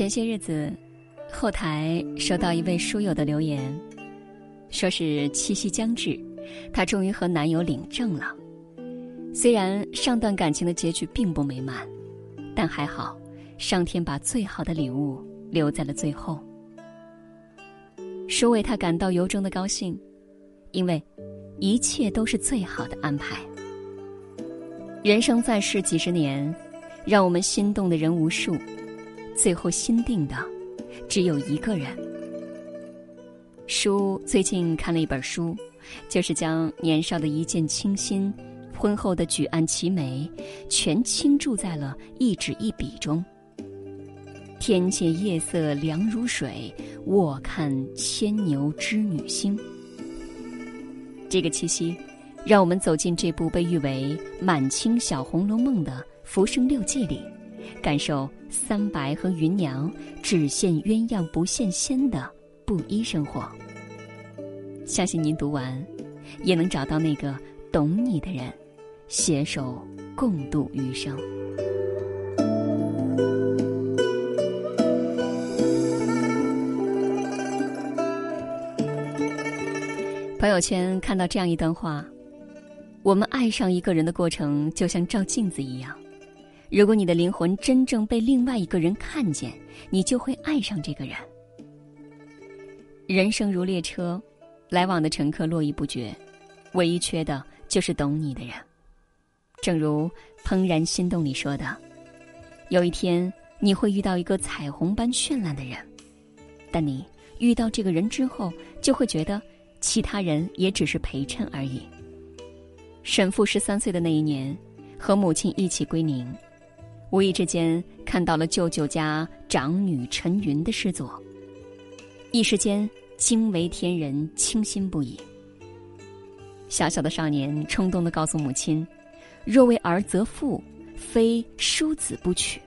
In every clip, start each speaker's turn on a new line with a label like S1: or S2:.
S1: 前些日子，后台收到一位书友的留言，说是七夕将至，她终于和男友领证了。虽然上段感情的结局并不美满，但还好，上天把最好的礼物留在了最后。书为他感到由衷的高兴，因为一切都是最好的安排。人生在世几十年，让我们心动的人无数。最后心定的，只有一个人。书最近看了一本书，就是将年少的一见倾心，婚后的举案齐眉，全倾注在了一纸一笔中。天界夜色凉如水，卧看牵牛织女星。这个七夕，让我们走进这部被誉为满清小《红楼梦》的《浮生六记》里。感受三白和芸娘只羡鸳鸯不羡仙的布衣生活。相信您读完，也能找到那个懂你的人，携手共度余生。朋友圈看到这样一段话：我们爱上一个人的过程，就像照镜子一样。如果你的灵魂真正被另外一个人看见，你就会爱上这个人。人生如列车，来往的乘客络绎不绝，唯一缺的就是懂你的人。正如《怦然心动》里说的：“有一天你会遇到一个彩虹般绚烂的人，但你遇到这个人之后，就会觉得其他人也只是陪衬而已。”沈父十三岁的那一年，和母亲一起归宁。无意之间看到了舅舅家长女陈云的诗作，一时间惊为天人，倾心不已。小小的少年冲动的告诉母亲：“若为儿则父，非叔子不娶。”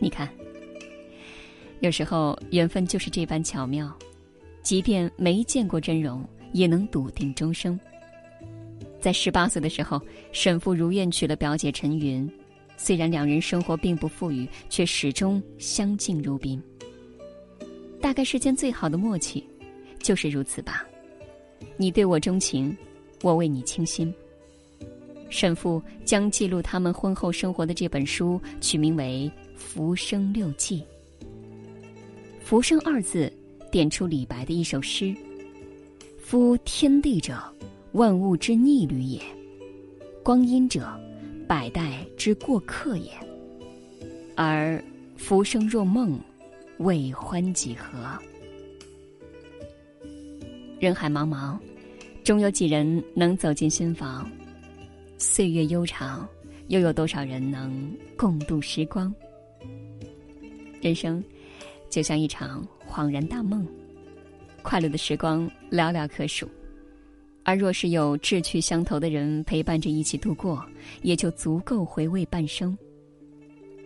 S1: 你看，有时候缘分就是这般巧妙，即便没见过真容，也能笃定终生。在十八岁的时候，沈父如愿娶了表姐陈云。虽然两人生活并不富裕，却始终相敬如宾。大概世间最好的默契，就是如此吧。你对我钟情，我为你倾心。沈父将记录他们婚后生活的这本书取名为《浮生六记》。浮生二字，点出李白的一首诗：“夫天地者，万物之逆旅也；光阴者。”百代之过客也，而浮生若梦，为欢几何？人海茫茫，终有几人能走进心房？岁月悠长，又有多少人能共度时光？人生就像一场恍然大梦，快乐的时光寥寥可数。而若是有志趣相投的人陪伴着一起度过，也就足够回味半生。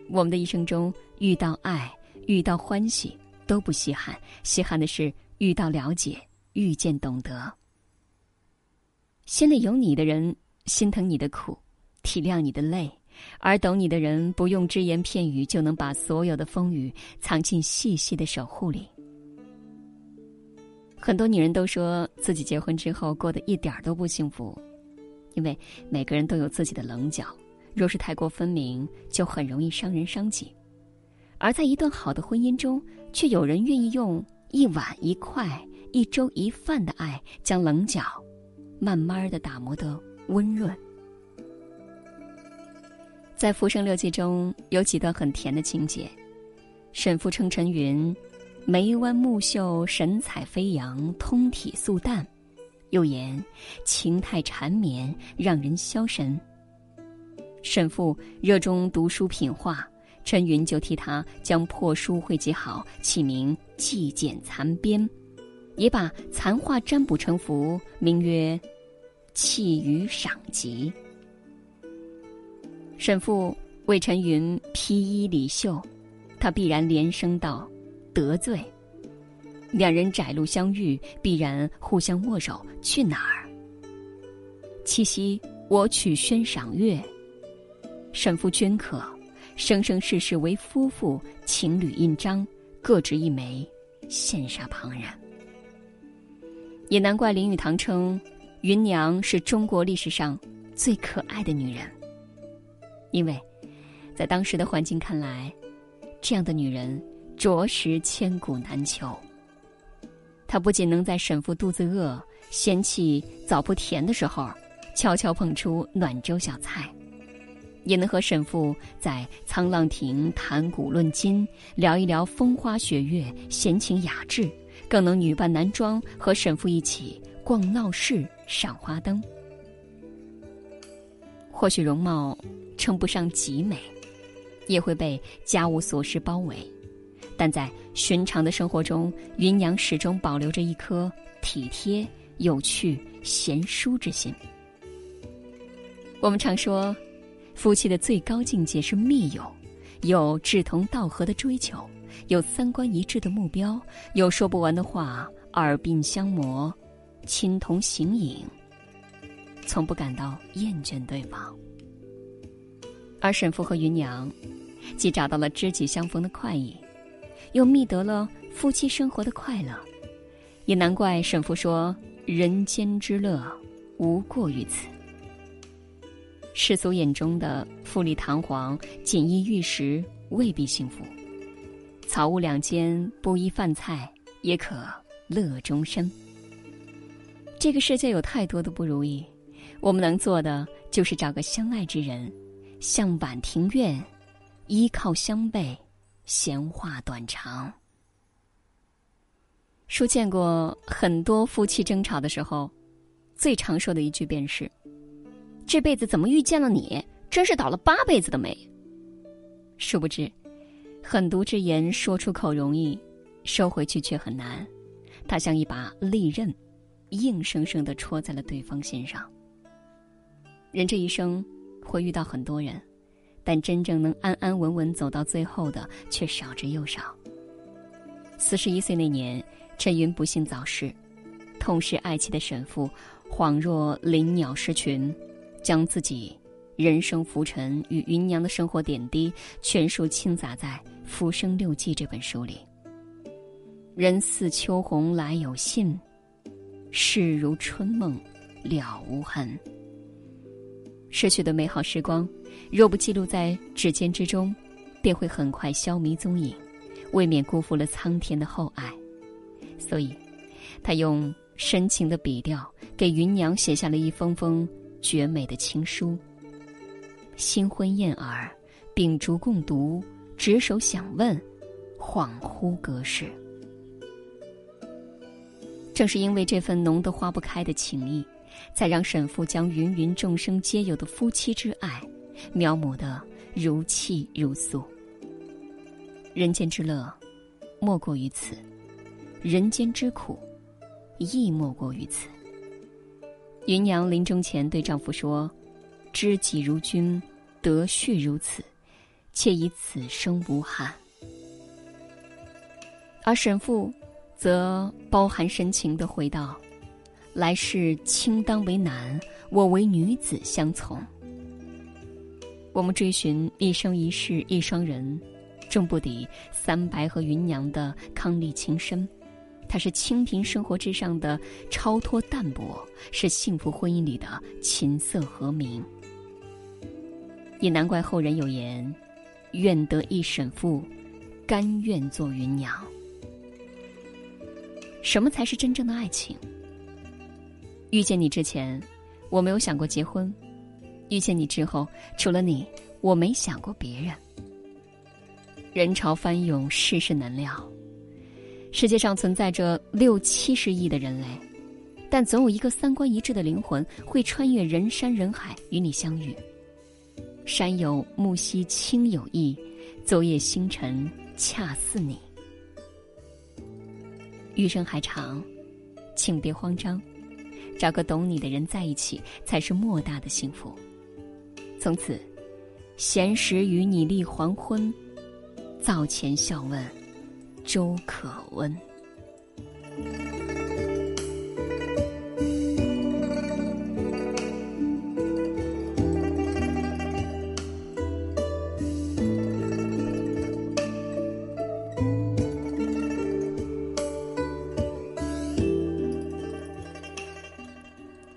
S1: 我们的一生中遇到爱、遇到欢喜都不稀罕，稀罕的是遇到了解、遇见懂得。心里有你的人，心疼你的苦，体谅你的累；而懂你的人，不用只言片语，就能把所有的风雨藏进细细的守护里。很多女人都说自己结婚之后过得一点都不幸福，因为每个人都有自己的棱角，若是太过分明，就很容易伤人伤己。而在一段好的婚姻中，却有人愿意用一碗一块、一粥一饭的爱，将棱角慢慢的打磨得温润。在《浮生六记》中有几段很甜的情节，沈父称陈云。眉弯目秀，神采飞扬，通体素淡，又言情态缠绵，让人消神。沈父热衷读书品画，陈云就替他将破书汇集好，起名《寄简残编》，也把残画占卜成符，名曰《弃于赏集》。沈父为陈云披衣礼袖，他必然连声道。得罪，两人窄路相遇，必然互相握手。去哪儿？七夕，我取轩赏月。沈父均可，生生世世为夫妇，情侣印章各执一枚，羡煞旁人。也难怪林语堂称芸娘是中国历史上最可爱的女人，因为，在当时的环境看来，这样的女人着实千古难求。她不仅能在沈父肚子饿、嫌弃枣不甜的时候，悄悄捧出暖粥小菜。也能和沈父在沧浪亭谈古论今，聊一聊风花雪月、闲情雅致；更能女扮男装，和沈父一起逛闹市、赏花灯。或许容貌称不上极美，也会被家务琐事包围，但在寻常的生活中，芸娘始终保留着一颗体贴、有趣、贤淑之心。我们常说。夫妻的最高境界是密友，有志同道合的追求，有三观一致的目标，有说不完的话，耳鬓相磨，亲同形影，从不感到厌倦对方。而沈父和芸娘，既找到了知己相逢的快意，又觅得了夫妻生活的快乐，也难怪沈父说：“人间之乐，无过于此。”世俗眼中的富丽堂皇、锦衣玉食未必幸福，草屋两间不衣饭菜也可乐终身。这个世界有太多的不如意，我们能做的就是找个相爱之人，向晚庭院，依靠相背，闲话短长。叔见过很多夫妻争吵的时候，最常说的一句便是。这辈子怎么遇见了你？真是倒了八辈子的霉。殊不知，狠毒之言说出口容易，收回去却很难。它像一把利刃，硬生生的戳在了对方心上。人这一生会遇到很多人，但真正能安安稳稳走到最后的却少之又少。四十一岁那年，陈云不幸早逝，痛失爱妻的沈父恍若林鸟失群。将自己人生浮沉与芸娘的生活点滴全数倾洒在《浮生六记》这本书里。人似秋鸿来有信，事如春梦了无痕。逝去的美好时光，若不记录在指尖之中，便会很快消弭踪影，未免辜负了苍天的厚爱。所以，他用深情的笔调给芸娘写下了一封封。绝美的情书。新婚燕尔，秉烛共读，执手相问，恍惚隔世。正是因为这份浓得化不开的情谊，才让沈父将芸芸众生皆有的夫妻之爱，描摹得如泣如诉。人间之乐，莫过于此；人间之苦，亦莫过于此。芸娘临终前对丈夫说：“知己如君，得婿如此，妾以此生无憾。”而沈父则包含深情的回道：“来世卿当为男，我为女子相从。”我们追寻一生一世一双人，终不敌三白和芸娘的伉俪情深。它是清贫生活之上的超脱淡泊，是幸福婚姻里的琴瑟和鸣。也难怪后人有言：“愿得一沈父，甘愿做芸娘。”什么才是真正的爱情？遇见你之前，我没有想过结婚；遇见你之后，除了你，我没想过别人。人潮翻涌，世事难料。世界上存在着六七十亿的人类，但总有一个三观一致的灵魂会穿越人山人海与你相遇。山有木兮卿有意，昨夜星辰恰似你。余生还长，请别慌张，找个懂你的人在一起才是莫大的幸福。从此，闲时与你立黄昏，灶前笑问。粥可温。